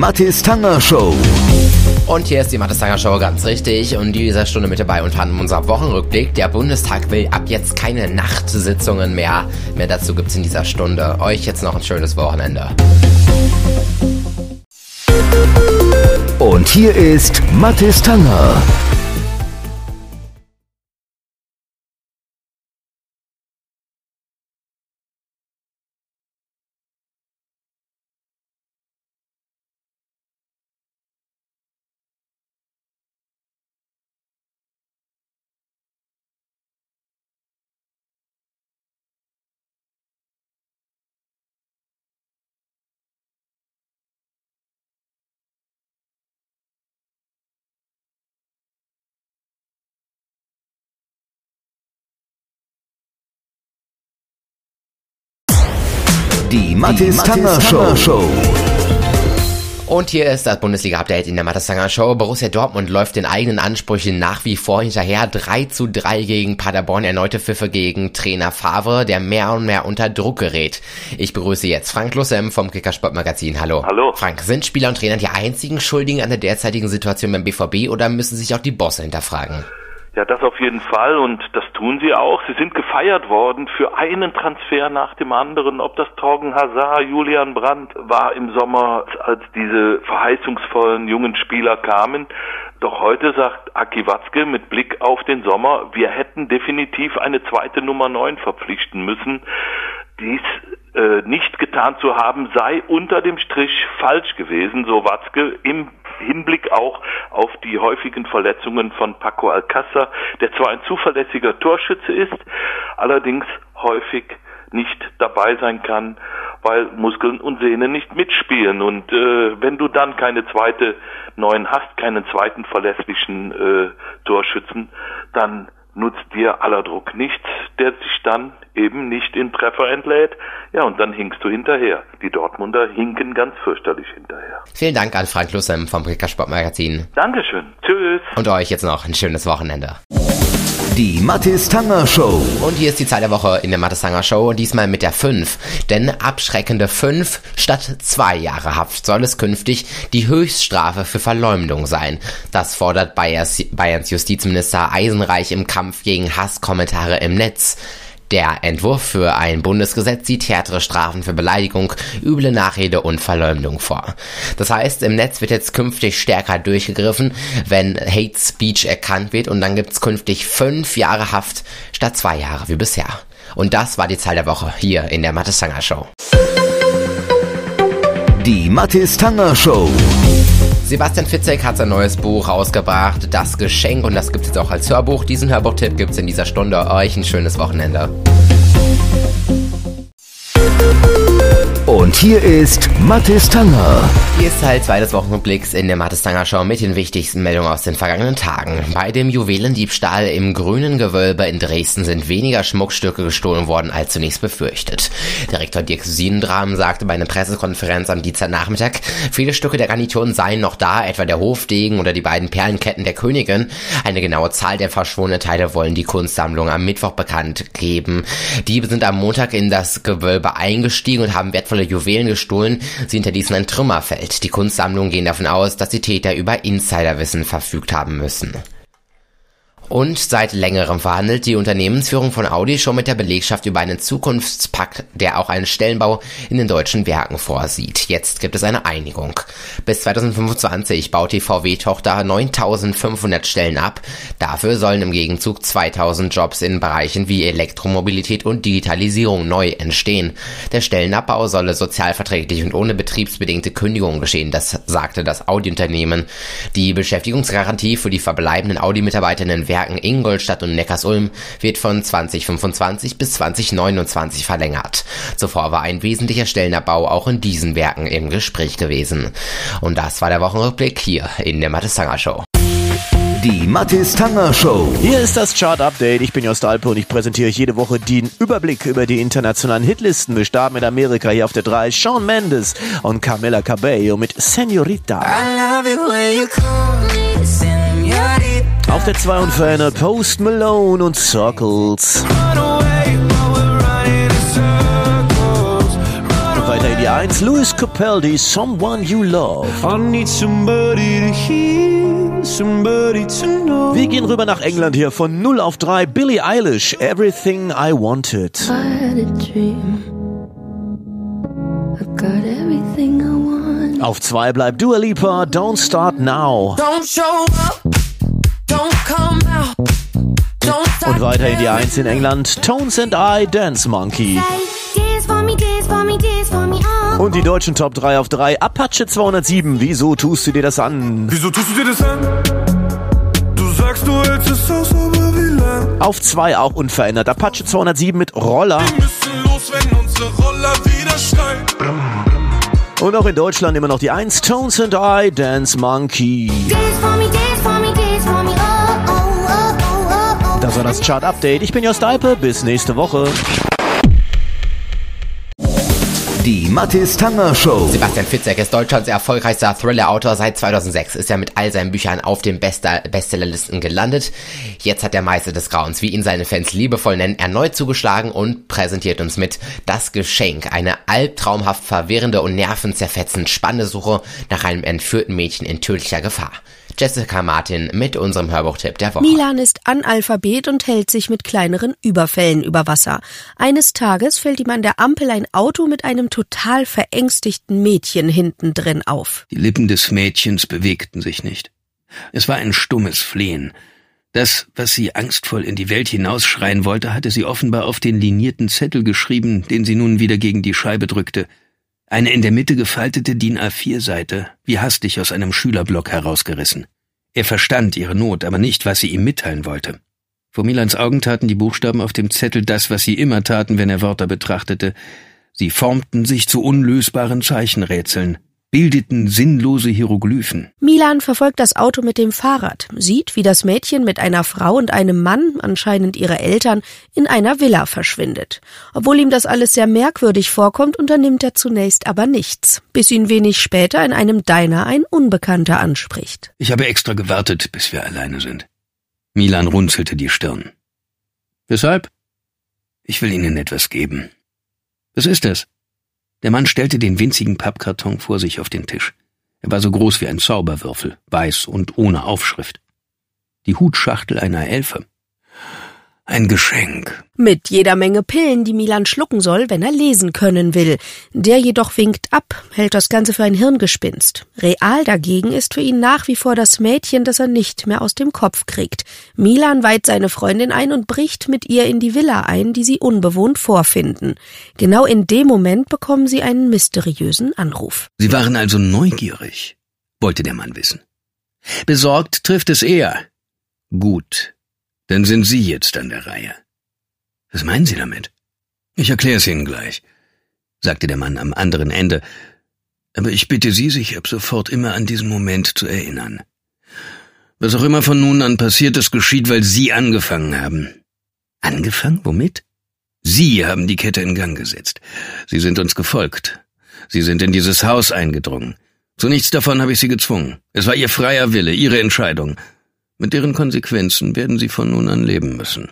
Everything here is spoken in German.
Mathis Tanger Show. Und hier ist die Mathis Tanger Show ganz richtig. Und dieser Stunde mit dabei unter anderem unser Wochenrückblick. Der Bundestag will ab jetzt keine Nachtsitzungen mehr. Mehr dazu gibt's in dieser Stunde. Euch jetzt noch ein schönes Wochenende. Und hier ist Mathis Tanger. Die Mathis Tanger Show. Show. Und hier ist das Bundesliga-Update in der Mattasanger Show. Borussia Dortmund läuft den eigenen Ansprüchen nach wie vor hinterher. 3 zu 3 gegen Paderborn, erneute Pfiffe gegen Trainer Favre, der mehr und mehr unter Druck gerät. Ich begrüße jetzt Frank Lussem vom Kickersport-Magazin. Hallo. Hallo. Frank, sind Spieler und Trainer die einzigen Schuldigen an der derzeitigen Situation beim BVB oder müssen sich auch die Bosse hinterfragen? Ja, das auf jeden Fall und das tun sie auch. Sie sind gefeiert worden für einen Transfer nach dem anderen. Ob das Torgen Hazard, Julian Brandt war im Sommer, als diese verheißungsvollen jungen Spieler kamen. Doch heute sagt Aki Watzke mit Blick auf den Sommer, wir hätten definitiv eine zweite Nummer 9 verpflichten müssen. Dies äh, nicht getan zu haben, sei unter dem Strich falsch gewesen, so Watzke, im Hinblick auch auf die häufigen Verletzungen von Paco Alcázar, der zwar ein zuverlässiger Torschütze ist, allerdings häufig nicht dabei sein kann, weil Muskeln und Sehnen nicht mitspielen. Und äh, wenn du dann keine zweite neuen hast, keinen zweiten verlässlichen äh, Torschützen, dann nutzt dir aller Druck nichts, der sich dann eben nicht in Treffer entlädt. Ja, und dann hinkst du hinterher. Die Dortmunder hinken ganz fürchterlich hinterher. Vielen Dank an Frank Lussem vom Kickersport-Magazin. Dankeschön. Tschüss. Und euch jetzt noch ein schönes Wochenende. Die Mathis Tanger Show. Und hier ist die Zeit der Woche in der Mathis Tanger Show, diesmal mit der 5. Denn abschreckende 5 statt 2 Jahre Haft soll es künftig die Höchststrafe für Verleumdung sein. Das fordert Bayerns Justizminister Eisenreich im Kampf gegen Hasskommentare im Netz. Der Entwurf für ein Bundesgesetz sieht härtere Strafen für Beleidigung, üble Nachrede und Verleumdung vor. Das heißt, im Netz wird jetzt künftig stärker durchgegriffen, wenn Hate Speech erkannt wird und dann gibt's künftig fünf Jahre Haft statt zwei Jahre wie bisher. Und das war die Zahl der Woche hier in der Mathis Tanger Show. Die Mathis Tanger Show. Sebastian Fitzek hat sein neues Buch rausgebracht, Das Geschenk, und das gibt es jetzt auch als Hörbuch. Diesen Hörbuchtipp gibt es in dieser Stunde. Euch ein schönes Wochenende. Hier ist Mathis Tanger. Hier ist Teil 2 des Wochenblicks in der Mathis Tanger Show mit den wichtigsten Meldungen aus den vergangenen Tagen. Bei dem Juwelendiebstahl im grünen Gewölbe in Dresden sind weniger Schmuckstücke gestohlen worden als zunächst befürchtet. Direktor Dirk Sienendram sagte bei einer Pressekonferenz am Dienstagnachmittag, viele Stücke der Garnituren seien noch da, etwa der Hofdegen oder die beiden Perlenketten der Königin. Eine genaue Zahl der verschwundenen Teile wollen die Kunstsammlung am Mittwoch bekannt geben. Diebe sind am Montag in das Gewölbe eingestiegen und haben wertvolle Juwelen gestohlen. Sie hinterließen ein Trümmerfeld. Die Kunstsammlungen gehen davon aus, dass die Täter über Insiderwissen verfügt haben müssen. Und seit längerem verhandelt die Unternehmensführung von Audi schon mit der Belegschaft über einen Zukunftspakt, der auch einen Stellenbau in den deutschen Werken vorsieht. Jetzt gibt es eine Einigung. Bis 2025 baut die VW-Tochter 9500 Stellen ab. Dafür sollen im Gegenzug 2000 Jobs in Bereichen wie Elektromobilität und Digitalisierung neu entstehen. Der Stellenabbau solle sozialverträglich und ohne betriebsbedingte Kündigung geschehen, das sagte das Audi-Unternehmen. Die Beschäftigungsgarantie für die verbleibenden Audi-Mitarbeiter in den Werken Werken Ingolstadt und Neckarsulm wird von 2025 bis 2029 verlängert. Zuvor war ein wesentlicher Stellenabbau auch in diesen Werken im Gespräch gewesen. Und das war der Wochenrückblick hier in der Mathis Tanger Show. Die Mathis Tanger Show. Hier ist das Chart Update. Ich bin Jost Alpe und ich präsentiere euch jede Woche den Überblick über die internationalen Hitlisten. Wir starten mit Amerika hier auf der 3. Shawn Mendes und Camila Cabello mit Senorita. Auf der 2 und verändert Post Malone und Circles. Und weiter in die 1. Louis Capaldi, Someone You Love. I need somebody to hear, somebody to know. Wir gehen rüber nach England hier von 0 auf 3. Billie Eilish, Everything I Wanted. I had a dream. I got everything I want. Auf 2 bleibt Dua Lipa, Don't Start Now. Don't show up, Und weiter in die 1 in England, Tones and I, Dance Monkey. Oh. Und die deutschen Top 3 auf 3, Apache 207, wieso tust du dir das an? Wieso tust du dir das an? Du sagst, du hältst es aus, aber wie lang? Auf 2 auch unverändert, Apache 207 mit Roller. Wir müssen los, wenn unsere Roller wieder schreien. Und auch in Deutschland immer noch die 1, Tones and I, Dance Monkey. Dance oh, oh. Das war das Chart-Update. Ich bin Jost Alpe, bis nächste Woche. Die Mathis Tanger Show. Sebastian Fitzek ist Deutschlands erfolgreichster Thriller-Autor seit 2006, ist er mit all seinen Büchern auf den Bestsellerlisten gelandet. Jetzt hat der Meister des Grauens, wie ihn seine Fans liebevoll nennen, erneut zugeschlagen und präsentiert uns mit Das Geschenk, eine albtraumhaft verwirrende und nervenzerfetzend spannende Suche nach einem entführten Mädchen in tödlicher Gefahr. Jessica Martin mit unserem Hörbuchtipp der Woche. Milan ist Analphabet und hält sich mit kleineren Überfällen über Wasser. Eines Tages fällt ihm an der Ampel ein Auto mit einem total verängstigten Mädchen hinten drin auf. Die Lippen des Mädchens bewegten sich nicht. Es war ein stummes Flehen. Das, was sie angstvoll in die Welt hinausschreien wollte, hatte sie offenbar auf den linierten Zettel geschrieben, den sie nun wieder gegen die Scheibe drückte. Eine in der Mitte gefaltete DIN A4-Seite, wie hastig aus einem Schülerblock herausgerissen. Er verstand ihre Not, aber nicht, was sie ihm mitteilen wollte. Vor Milans Augen taten die Buchstaben auf dem Zettel das, was sie immer taten, wenn er Wörter betrachtete. Sie formten sich zu unlösbaren Zeichenrätseln, bildeten sinnlose Hieroglyphen. Milan verfolgt das Auto mit dem Fahrrad, sieht, wie das Mädchen mit einer Frau und einem Mann, anscheinend ihre Eltern, in einer Villa verschwindet. Obwohl ihm das alles sehr merkwürdig vorkommt, unternimmt er zunächst aber nichts, bis ihn wenig später in einem Diner ein Unbekannter anspricht. Ich habe extra gewartet, bis wir alleine sind. Milan runzelte die Stirn. Weshalb? Ich will Ihnen etwas geben. Was ist es? Der Mann stellte den winzigen Pappkarton vor sich auf den Tisch. Er war so groß wie ein Zauberwürfel, weiß und ohne Aufschrift. Die Hutschachtel einer Elfe. Ein Geschenk. Mit jeder Menge Pillen, die Milan schlucken soll, wenn er lesen können will. Der jedoch winkt ab, hält das Ganze für ein Hirngespinst. Real dagegen ist für ihn nach wie vor das Mädchen, das er nicht mehr aus dem Kopf kriegt. Milan weiht seine Freundin ein und bricht mit ihr in die Villa ein, die sie unbewohnt vorfinden. Genau in dem Moment bekommen sie einen mysteriösen Anruf. Sie waren also neugierig, wollte der Mann wissen. Besorgt trifft es eher. Gut, dann sind Sie jetzt an der Reihe. Was meinen Sie damit? Ich erkläre es Ihnen gleich, sagte der Mann am anderen Ende, aber ich bitte Sie, sich ab sofort immer an diesen Moment zu erinnern. Was auch immer von nun an passiert ist, geschieht, weil Sie angefangen haben. Angefangen? Womit? Sie haben die Kette in Gang gesetzt. Sie sind uns gefolgt. Sie sind in dieses Haus eingedrungen. Zu nichts davon habe ich Sie gezwungen. Es war Ihr freier Wille, Ihre Entscheidung. Mit deren Konsequenzen werden Sie von nun an leben müssen.